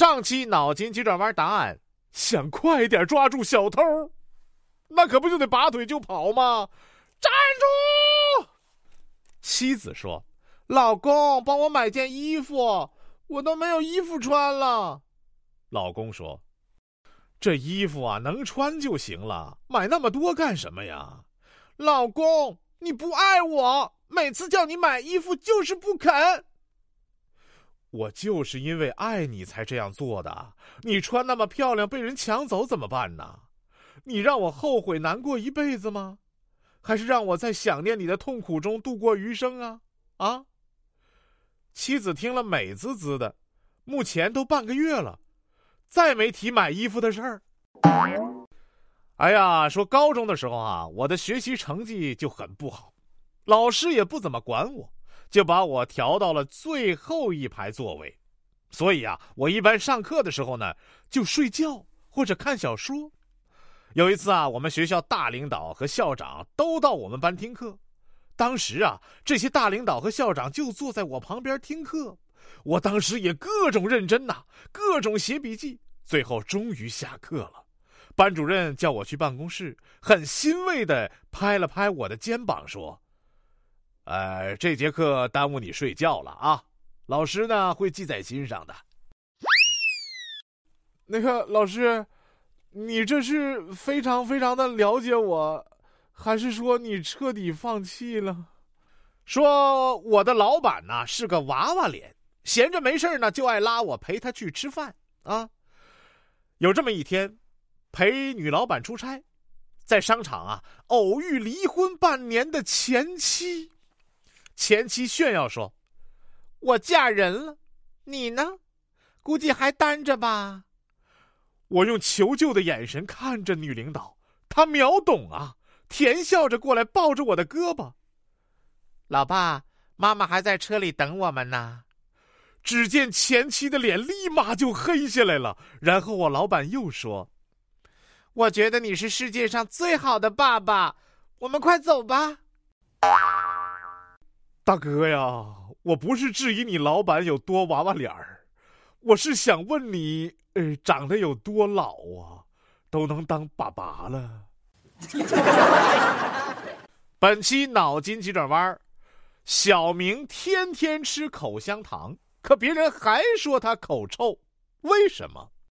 上期脑筋急转弯答案：想快点抓住小偷，那可不就得拔腿就跑吗？站住！妻子说：“老公，帮我买件衣服，我都没有衣服穿了。”老公说：“这衣服啊，能穿就行了，买那么多干什么呀？”老公，你不爱我，每次叫你买衣服就是不肯。我就是因为爱你才这样做的。你穿那么漂亮，被人抢走怎么办呢？你让我后悔难过一辈子吗？还是让我在想念你的痛苦中度过余生啊？啊！妻子听了美滋滋的，目前都半个月了，再没提买衣服的事儿。哎呀，说高中的时候啊，我的学习成绩就很不好，老师也不怎么管我。就把我调到了最后一排座位，所以啊，我一般上课的时候呢，就睡觉或者看小说。有一次啊，我们学校大领导和校长都到我们班听课，当时啊，这些大领导和校长就坐在我旁边听课，我当时也各种认真呐，各种写笔记。最后终于下课了，班主任叫我去办公室，很欣慰的拍了拍我的肩膀说。呃，这节课耽误你睡觉了啊！老师呢会记在心上的。那个老师，你这是非常非常的了解我，还是说你彻底放弃了？说我的老板呢是个娃娃脸，闲着没事呢就爱拉我陪他去吃饭啊。有这么一天，陪女老板出差，在商场啊偶遇离婚半年的前妻。前妻炫耀说：“我嫁人了，你呢？估计还单着吧。”我用求救的眼神看着女领导，她秒懂啊，甜笑着过来抱着我的胳膊。老爸，妈妈还在车里等我们呢。只见前妻的脸立马就黑下来了，然后我老板又说：“我觉得你是世界上最好的爸爸，我们快走吧。”大哥呀，我不是质疑你老板有多娃娃脸儿，我是想问你，呃，长得有多老啊，都能当爸爸了。本期脑筋急转弯小明天天吃口香糖，可别人还说他口臭，为什么？